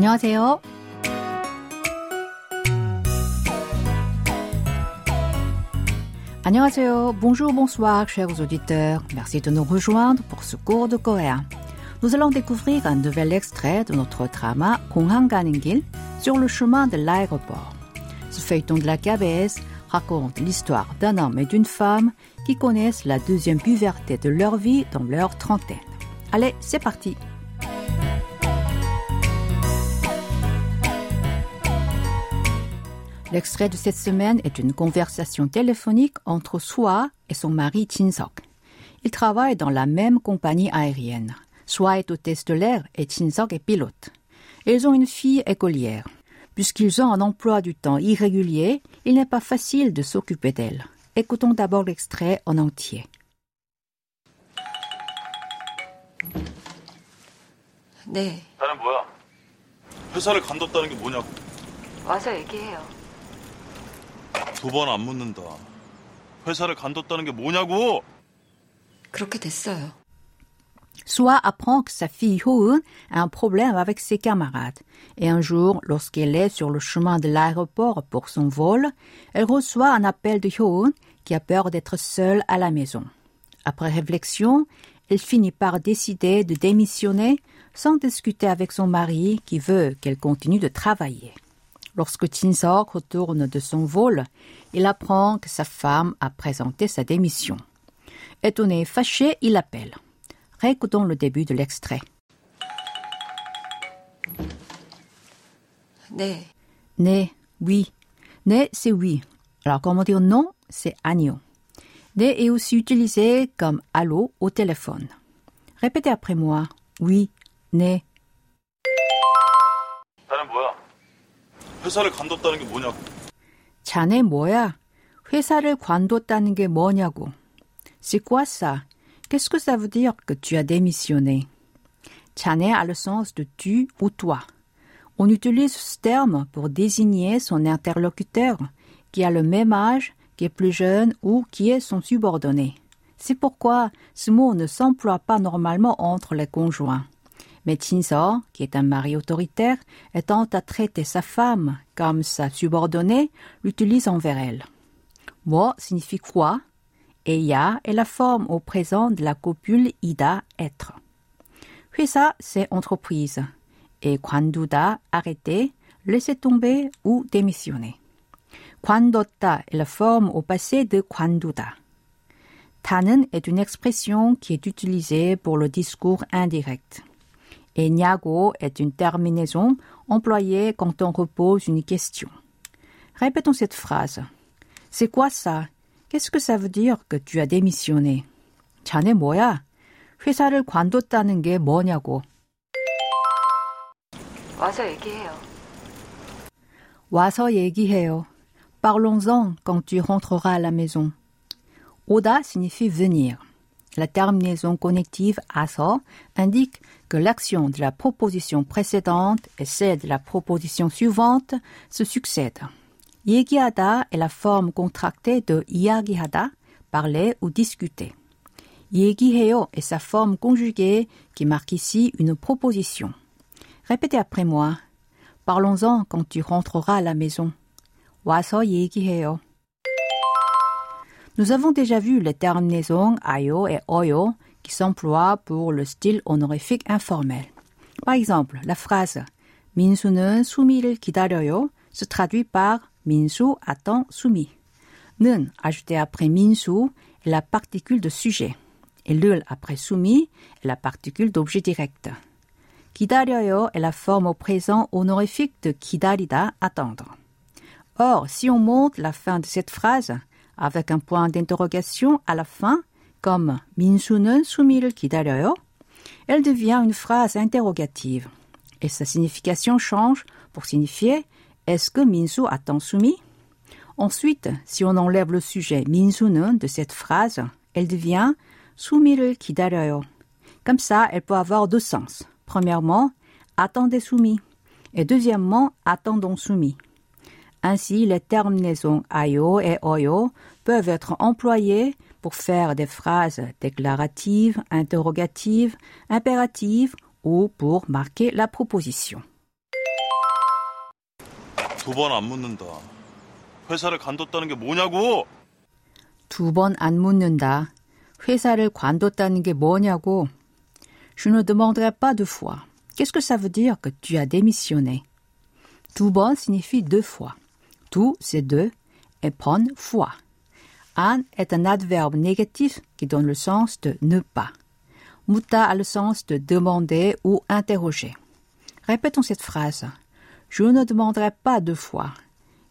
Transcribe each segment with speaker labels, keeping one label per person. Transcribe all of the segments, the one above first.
Speaker 1: 안녕하세요. 안녕하세요. Bonjour, bonsoir, chers auditeurs. Merci de nous rejoindre pour ce cours de coréen. Nous allons découvrir un nouvel extrait de notre drama 공항 가는 길 sur le chemin de l'aéroport. Ce feuilleton de la KBS raconte l'histoire d'un homme et d'une femme qui connaissent la deuxième puberté de leur vie dans leur trentaine. Allez, c'est parti. L'extrait de cette semaine est une conversation téléphonique entre Soi et son mari Chinsok. Ils travaillent dans la même compagnie aérienne. Soi est hôtesse de l'air et Chinsok est pilote. Ils ont une fille écolière. Puisqu'ils ont un emploi du temps irrégulier, il n'est pas facile de s'occuper d'elle. Écoutons d'abord l'extrait en entier.
Speaker 2: 네,
Speaker 3: 나는 뭐야? 회사를 간뒀다는 게 뭐냐고.
Speaker 2: 와서 얘기해요.
Speaker 3: 두 번 안 묻는다. 회사를 간뒀다는 게 뭐냐고!
Speaker 2: 그렇게 됐어요.
Speaker 1: Soi apprend que sa fille Hoon a un problème avec ses camarades. Et un jour, lorsqu'elle est sur le chemin de l'aéroport pour son vol, elle reçoit un appel de Hoon qui a peur d'être seule à la maison. Après réflexion, elle finit par décider de démissionner sans discuter avec son mari qui veut qu'elle continue de travailler. Lorsque Chinsok retourne de son vol, il apprend que sa femme a présenté sa démission. Étonné et fâché, il appelle. Récoutons le début de l'extrait.
Speaker 2: 네,
Speaker 1: 네, oui. 네, c'est oui. Alors, comment dire non? C'est 아니요. 네 est aussi utilisé comme allô au téléphone. Répétez après moi. Oui, 네.
Speaker 3: 나는 뭐야? 회사를 간뒀다는 게 뭐냐고.
Speaker 1: 자네 뭐야? 회사를 관뒀다는 게 뭐냐고. C'est quoi ça? Qu'est-ce que ça veut dire que tu as démissionné? 자네 a le sens de tu ou toi. On utilise ce terme pour désigner son interlocuteur qui a le même âge, qui est plus jeune ou qui est son subordonné. C'est pourquoi ce mot ne s'emploie pas normalement entre les conjoints. mais Tinsa, qui est un mari autoritaire, étant à traiter sa femme comme sa subordonnée, l'utilise envers elle. Mo signifie quoi et ya est la forme au présent de la copule ida être. Huisa, c'est entreprise et kwanduda arrêter, laisser tomber ou démissionner. Kwandota est la forme au passé de kwanduda. Tanen est une expression qui est utilisée pour le discours indirect. Et niago est une terminaison employée quand on repose une question. Répétons cette phrase. C'est quoi ça? Qu'est-ce que ça veut dire que tu as démissionné? 자네 뭐야? 회사를 관뒀다는 게 뭐냐고.
Speaker 2: 와서 얘기해요.
Speaker 1: 와서 얘기해요. Parlons-en quand tu rentreras à la maison. 오다 signifie venir. La terminaison connective aso indique que l'action de la proposition précédente et celle de la proposition suivante se succèdent. 얘기하다 est la forme contractée de 이야기하다, parler ou discuter. 얘기해요 est sa forme conjuguée qui marque ici une proposition. Répétez après moi. Parlons-en quand tu rentreras à la maison. 와서 얘기해요. Nous avons déjà vu les terminaisons ayo et oyo qui s'emploient pour le style honorifique informel. Par exemple, la phrase 민수는 수미를 기다려요 se traduit par 민수 attend 수미. 는 ajouté après 민수 est la particule de sujet et 를 après 수미 est la particule d'objet direct. 기다려요 est la forme au présent honorifique de 기다리다 attendre. Or, si on monte la fin de cette phrase avec un point d'interrogation à la fin, comme 민수는 수미를 기다려요, elle devient une phrase interrogative et sa signification change pour signifier est-ce que 민수 attend 수미? Ensuite, si on enlève le sujet 민수는 de cette phrase, elle devient 수미를 기다려요. Comme ça, elle peut avoir deux sens. Premièrement, attendez soumis. Et deuxièmement, attendons soumis. Ainsi, les terminaisons ayo et oyo peuvent être employés pour faire des phrases déclaratives, interrogatives, impératives ou pour marquer la proposition. Je ne demanderai pas deux fois. Qu'est-ce que ça veut dire que tu as démissionné? Tout bon signifie deux fois. Tout, c'est deux, et bonne fois. An est un adverbe négatif qui donne le sens de ne pas. Muta a le sens de demander ou interroger. Répétons cette phrase. Je ne demanderai pas deux fois.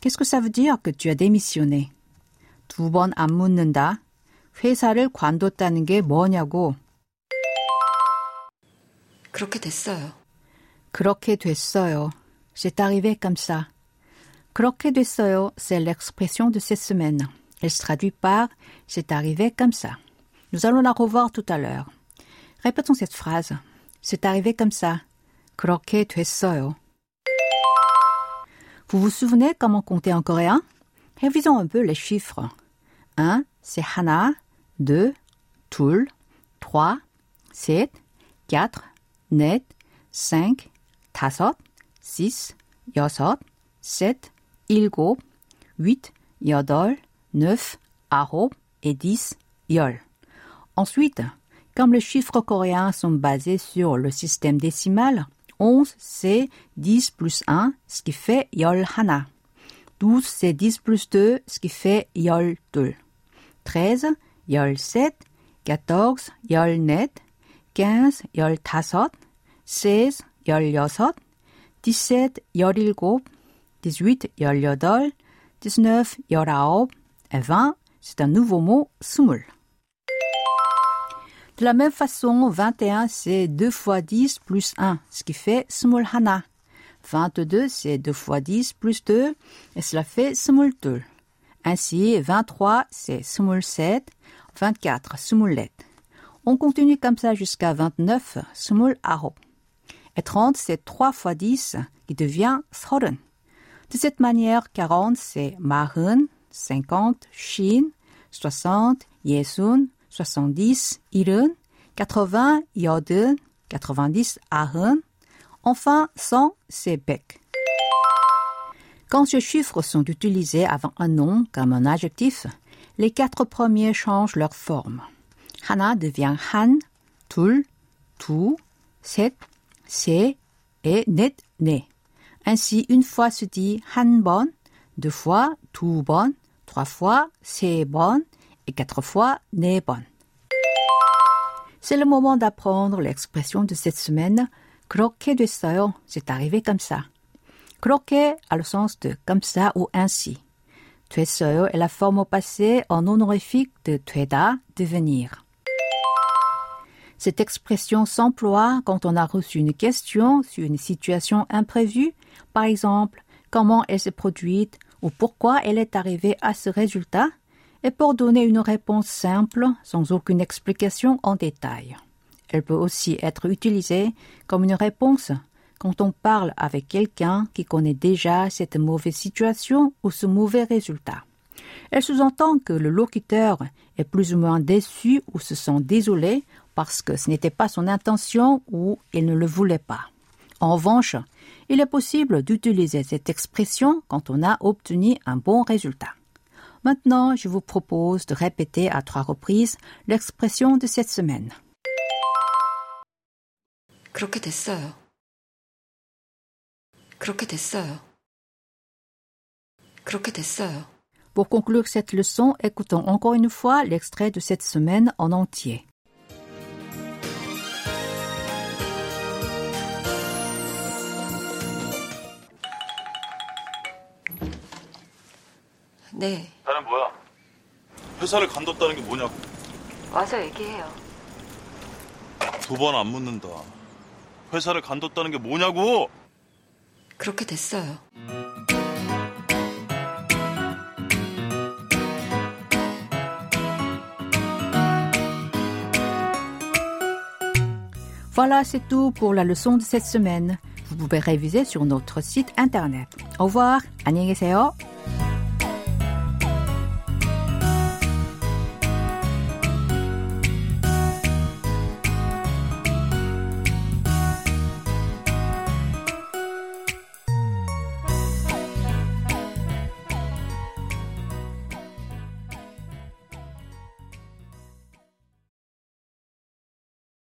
Speaker 1: Qu'est-ce que ça veut dire que tu as démissionné? 두 번 안 묻는다. 회사를 관뒀다는 게 뭐냐고.
Speaker 2: 그렇게 됐어요.
Speaker 1: 그렇게 됐어요. C'est arrivé comme ça. 그렇게 됐어요, c'est l'expression de cette semaine. Elle se traduit par c'est arrivé comme ça. Nous allons la revoir tout à l'heure. Répétons cette phrase. C'est arrivé comme ça. 그렇게 됐어요. Vous vous souvenez comment compter en coréen Révisons un peu les chiffres. 1, c'est 하나, 2, 둘, 3, 셋, 4, 넷, 5, 다섯, 6, 여섯, sept, 일곱, huit, 여덟, 9 aro et 10 yol. Ensuite, comme les chiffres coréens sont basés sur le système décimal, 11 c'est 10 plus 1, ce qui fait yol hana. 12 c'est 10 plus 2, ce qui fait yol 2. 13 yol 7, 14 yol net, 15 yol tasot, 16 yol yosot, 17 yol 18 18 18, 19 19 20, c'est un nouveau mot, sumul. De la même façon, 21, c'est 2 fois 10 plus 1, ce qui fait smulhana. 22, c'est 2 fois 10 plus 2, et cela fait smultul. Ainsi, 23, c'est smulset, 24, smulet. On continue comme ça jusqu'à 29, smul aro. Et 30, c'est 3 fois 10, qui devient sroden. De cette manière, 40, c'est mahun, 50, Chine, 60, Yesun, 70, Iran, 80, Yodun, 90, Ahun, enfin 100, c'est Bec. Quand ces chiffres sont utilisés avant un nom comme un adjectif, les quatre premiers changent leur forme. Hana devient Han, Tul, Tu, Set, Se et Net, Ne. Ainsi, une fois se dit Hanbon, deux fois Tu Bon, trois fois 세 번 et quatre fois 네 번. C'est le moment d'apprendre l'expression de cette semaine. 그렇게 됐어요. C'est arrivé comme ça. 그렇게 a le sens de comme ça ou ainsi. 됐어요 est la forme au passé en honorifique de 되다, devenir. Cette expression s'emploie quand on a reçu une question sur une situation imprévue, par exemple, comment elle s'est produite ou pourquoi elle est arrivée à ce résultat, et pour donner une réponse simple sans aucune explication en détail. Elle peut aussi être utilisée comme une réponse quand on parle avec quelqu'un qui connaît déjà cette mauvaise situation ou ce mauvais résultat. Elle sous-entend que le locuteur est plus ou moins déçu ou se sent désolé parce que ce n'était pas son intention ou il ne le voulait pas. En revanche, il est possible d'utiliser cette expression quand on a obtenu un bon résultat. Maintenant, je vous propose de répéter à trois reprises l'expression de cette semaine.
Speaker 2: 그렇게 됐어요. 그렇게 됐어요. 그렇게 됐어요.
Speaker 1: Pour conclure cette leçon, écoutons encore une fois l'extrait de cette semaine en entier.
Speaker 2: 네,
Speaker 3: 나는 뭐야? 회사를 간뒀다는 게 뭐냐고.
Speaker 2: 와서 얘기해요.
Speaker 3: 두 번 안 묻는다. 회사를 간뒀다는 게 뭐냐고!
Speaker 2: 그렇게 됐어요.
Speaker 1: Voilà, c'est tout pour la leçon de cette semaine. Vous pouvez réviser sur notre site internet. Au revoir, 안녕히 계세요.